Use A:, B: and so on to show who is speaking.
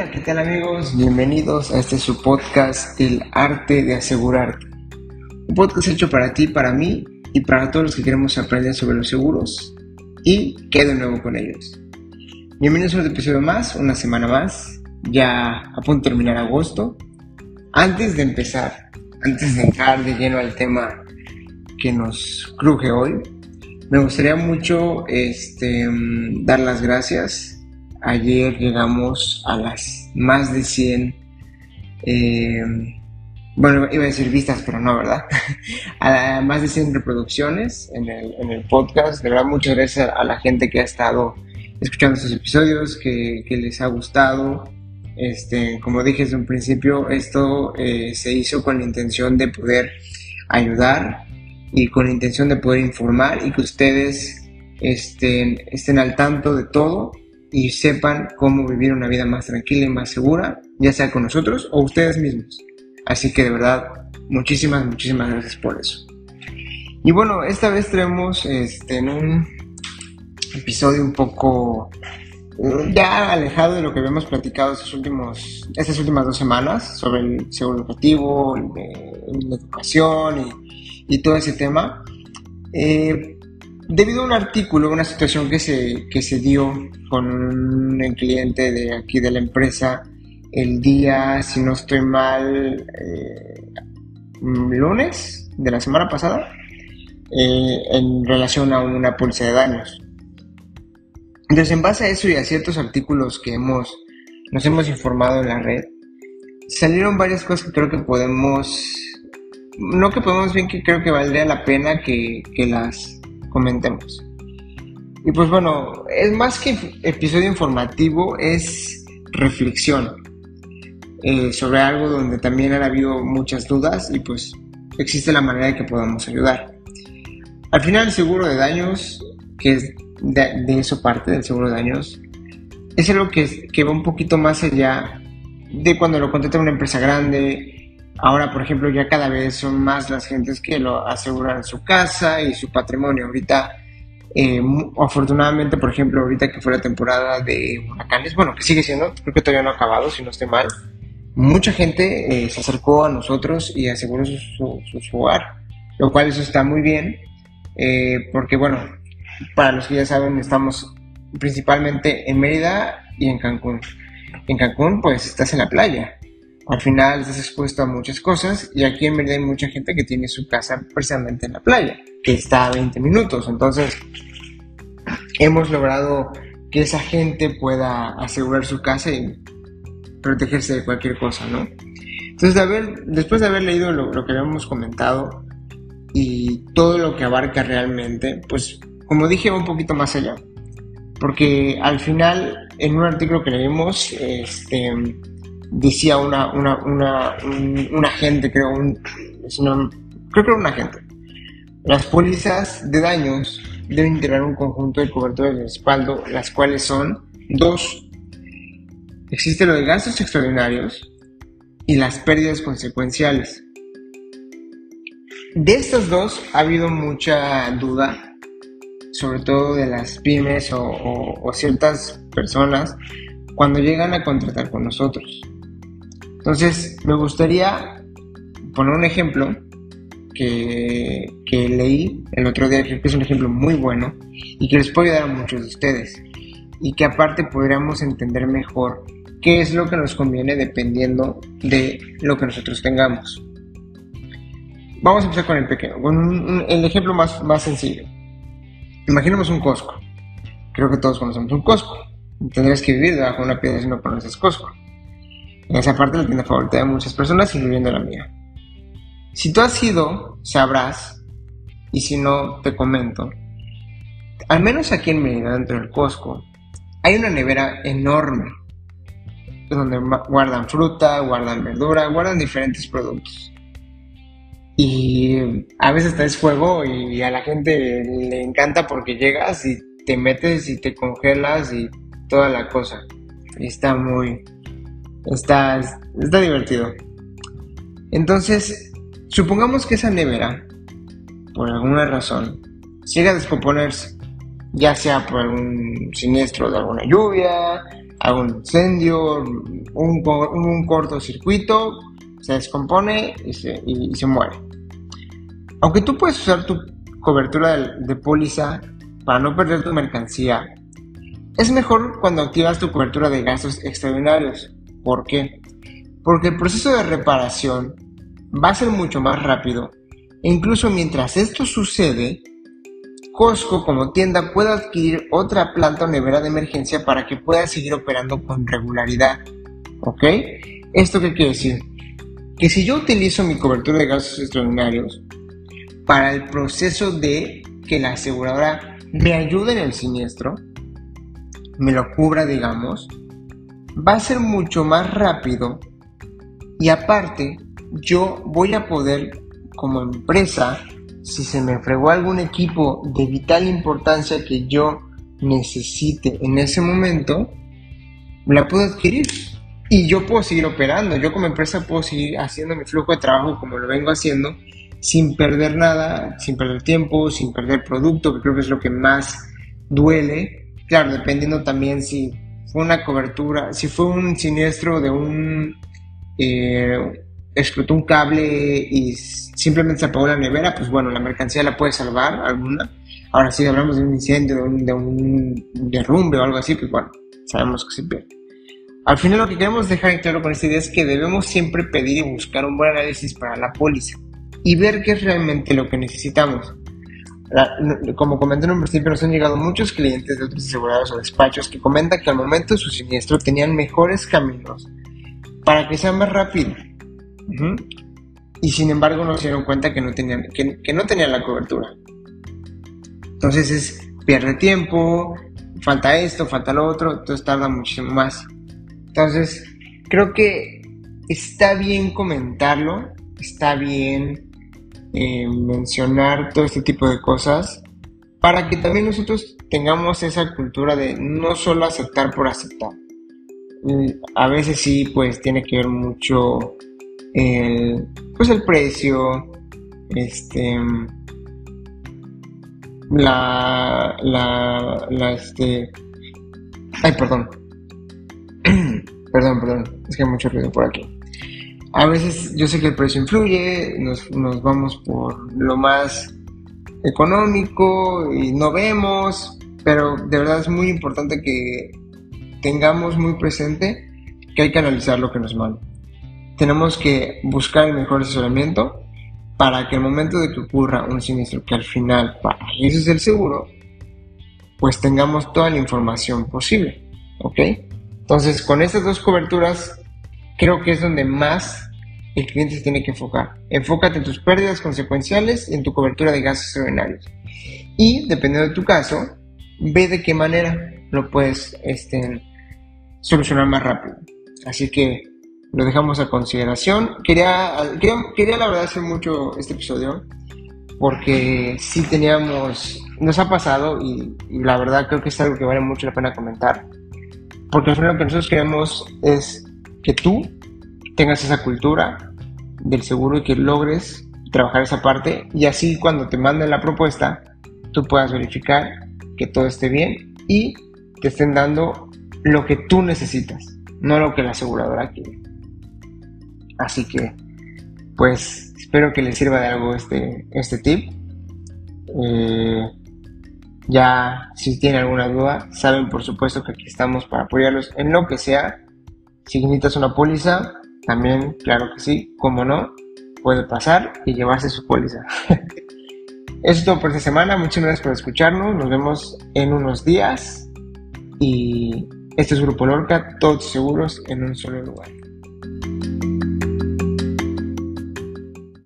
A: Hola, ¿qué tal amigos? Bienvenidos a este su podcast, El Arte de Asegurarte. Un podcast hecho para ti, para mí y para todos los que queremos aprender sobre los seguros y qué de nuevo con ellos. Bienvenidos a otro episodio más, una semana más, ya a punto de terminar agosto. Antes de empezar, antes de entrar de lleno al tema que nos cruje hoy, me gustaría mucho este, dar las gracias Ayer llegamos a las más de 100, eh, bueno, iba a decir vistas, pero no, ¿verdad? a más de 100 reproducciones en el, en el, podcast. De verdad, muchas gracias a la gente que ha estado escuchando estos episodios, que, que les ha gustado. Este, como dije desde un principio, esto eh, se hizo con la intención de poder ayudar y con la intención de poder informar y que ustedes estén, estén al tanto de todo y sepan cómo vivir una vida más tranquila y más segura, ya sea con nosotros o ustedes mismos. Así que de verdad, muchísimas, muchísimas gracias por eso. Y bueno, esta vez traemos este, en un episodio un poco mm, ya alejado de lo que habíamos platicado estos últimos, estas últimas dos semanas sobre el seguro educativo, la educación y, todo ese tema. Eh, debido a un artículo, una situación que se, que se dio con un cliente de aquí de la empresa el día, si no estoy mal, eh, lunes de la semana pasada, eh, en relación a una póliza de daños. Entonces, en base a eso y a ciertos artículos que hemos, nos hemos informado en la red, salieron varias cosas que creo que podemos, no que podemos bien, que creo que valdría la pena que, que las comentemos. Y pues bueno, es más que episodio informativo, es reflexión eh, sobre algo donde también han habido muchas dudas y pues existe la manera de que podamos ayudar. Al final el seguro de daños, que es de, eso parte del seguro de daños, es algo que, que va un poquito más allá de cuando lo contrata una empresa grande, Ahora, por ejemplo, ya cada vez son más las gentes que lo aseguran su casa y su patrimonio. Ahorita, eh, afortunadamente, por ejemplo, ahorita que fue la temporada de huracanes, bueno, que sigue siendo, creo que todavía no ha acabado, si no esté mal, mucha gente eh, se acercó a nosotros y aseguró su, su, hogar, lo cual eso está muy bien, eh, porque bueno, para los que ya saben, estamos principalmente en Mérida y en Cancún. En Cancún, pues estás en la playa al final estás expuesto a muchas cosas y aquí en Mérida hay mucha gente que tiene su casa precisamente en la playa, que está a 20 minutos. Entonces, hemos logrado que esa gente pueda asegurar su casa y protegerse de cualquier cosa, ¿no? Entonces, después de haber leído lo, lo que habíamos comentado y todo lo que abarca realmente, pues, como dije, un poquito más allá. Porque al final, en un artículo que leímos, este decía una, una, una, un, agente, creo, un, creo que era un agente. Las pólizas de daños deben tener un conjunto de coberturas de respaldo, las cuales son dos. Existe lo de gastos extraordinarios y las pérdidas consecuenciales. De estas dos ha habido mucha duda, sobre todo de las pymes o, o ciertas personas, cuando llegan a contratar con nosotros. Entonces, me gustaría poner un ejemplo que, leí el otro día, que es un ejemplo muy bueno y que les puede ayudar a muchos de ustedes. Y que aparte podríamos entender mejor qué es lo que nos conviene dependiendo de lo que nosotros tengamos. Vamos a empezar con el pequeño, con el ejemplo más, más sencillo. Imaginemos un Costco. Creo que todos conocemos un Costco. Tendrías que vivir debajo de una piedra si no conoces Costco. En esa parte la tienda favorita de muchas personas, incluyendo la mía. Si tú has ido, sabrás, y si no, te comento. Al menos aquí en Mérida, dentro del Costco, hay una nevera enorme donde guardan fruta, guardan verdura, guardan diferentes productos. Y a veces traes fuego y a la gente le encanta porque llegas y te metes y te congelas y toda la cosa. Está muy, Está, está divertido. Entonces, supongamos que esa nevera, por alguna razón, llega a descomponerse ya sea por algún siniestro de alguna lluvia, algún incendio, un, un cortocircuito, se descompone y se, y se, muere. Aunque tú puedes usar tu cobertura de, de póliza para no perder tu mercancía, es mejor cuando activas tu cobertura de gastos extraordinarios. ¿Por qué? Porque el proceso de reparación va a ser mucho más rápido e incluso mientras esto sucede, Costco como tienda puede adquirir otra planta o nevera de emergencia para que pueda seguir operando con regularidad. ¿Ok? ¿Esto qué quiere decir? Que si yo utilizo mi cobertura de gastos extraordinarios para el proceso de que la aseguradora me ayude en el siniestro, me lo cubra, digamos, va a ser mucho más rápido y aparte yo voy a poder como empresa, si se me fregó algún equipo de vital importancia que yo necesite en ese momento, la puedo adquirir y yo puedo seguir operando. Yo como empresa puedo seguir haciendo mi flujo de trabajo como lo vengo haciendo sin perder nada, sin perder tiempo, sin perder producto, que creo que es lo que más duele Claro, dependiendo también si fue una cobertura, si fue un siniestro de un... Eh, explotó un cable y simplemente se apagó la nevera, pues bueno, la mercancía la puede salvar alguna. Ahora si hablamos de un incendio, de un, de un derrumbe o algo así, pues bueno, sabemos que se pierde. Al final lo que queremos dejar en claro con esta idea es que debemos siempre pedir y buscar un buen análisis para la póliza y ver qué es realmente lo que necesitamos como comenté en un principio, nos han llegado muchos clientes de otros asegurados o despachos que comentan que al momento de su siniestro tenían mejores caminos para que sea más rápido. Y sin embargo no se dieron cuenta que no tenían, que, no tenían la cobertura. Entonces es, pierde tiempo, falta esto, falta lo otro, entonces tarda muchísimo más. Entonces, creo que está bien comentarlo, está bien eh, mencionar todo este tipo de cosas para que también nosotros tengamos esa cultura de no solo aceptar por aceptar. A veces sí, pues tiene que ver mucho el, pues el precio, este, la, la, la, este, ay, perdón, perdón, perdón, es que hay mucho ruido por aquí. A veces yo sé que el precio influye, nos, nos vamos por lo más económico y no vemos, pero de verdad es muy importante que tengamos muy presente que hay que analizar lo que nos manda. Tenemos que buscar el mejor asesoramiento para que el momento de que ocurra un siniestro, que al final para eso es el seguro, pues tengamos toda la información posible, ¿ok? Entonces, con estas dos coberturas creo que es donde más el cliente se tiene que enfocar. Enfócate en tus pérdidas consecuenciales y en tu cobertura de gastos extraordinarios. Y, dependiendo de tu caso, ve de qué manera lo puedes este, solucionar más rápido. Así que lo dejamos a consideración. Quería, quería, quería la verdad hacer mucho este episodio porque sí teníamos, nos ha pasado y, y, la verdad creo que es algo que vale mucho la pena comentar. Porque al final que nosotros queremos es que tú tengas esa cultura del seguro y que logres trabajar esa parte y así cuando te manden la propuesta tú puedas verificar que todo esté bien y te estén dando lo que tú necesitas, no lo que la aseguradora quiere. Así que, pues, espero que les sirva de algo este, este tip. Eh, ya, si tienen alguna duda, saben por supuesto que aquí estamos para apoyarlos en lo que sea si necesitas una póliza, también, claro que sí, como no, puede pasar y llevarse su póliza. Eso es todo por esta semana. Muchas gracias por escucharnos. Nos vemos en unos días. Y este es Grupo Lorca, todos seguros en un solo lugar.